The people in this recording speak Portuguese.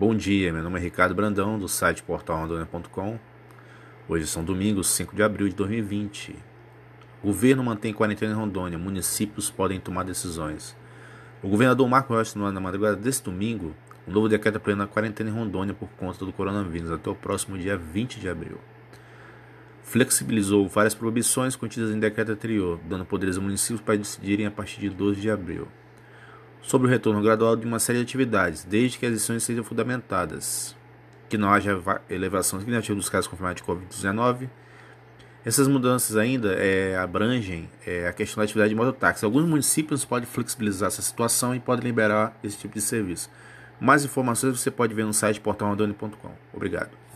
Bom dia, meu nome é Ricardo Brandão, do site portalrondônia.com. Hoje são domingos, 5 de abril de 2020. O governo mantém quarentena em Rondônia, municípios podem tomar decisões. O governador Marco Rocha, na madrugada deste domingo, um novo decreto plena quarentena em Rondônia por conta do coronavírus até o próximo dia 20 de abril. Flexibilizou várias proibições contidas em decreto anterior, dando poderes aos municípios para decidirem a partir de 12 de abril sobre o retorno gradual de uma série de atividades, desde que as lições sejam fundamentadas, que não haja elevação significativa dos casos confirmados de Covid-19. Essas mudanças ainda é, abrangem é, a questão da atividade de mototáxi. Alguns municípios podem flexibilizar essa situação e podem liberar esse tipo de serviço. Mais informações você pode ver no site portalrondônia.com. Obrigado.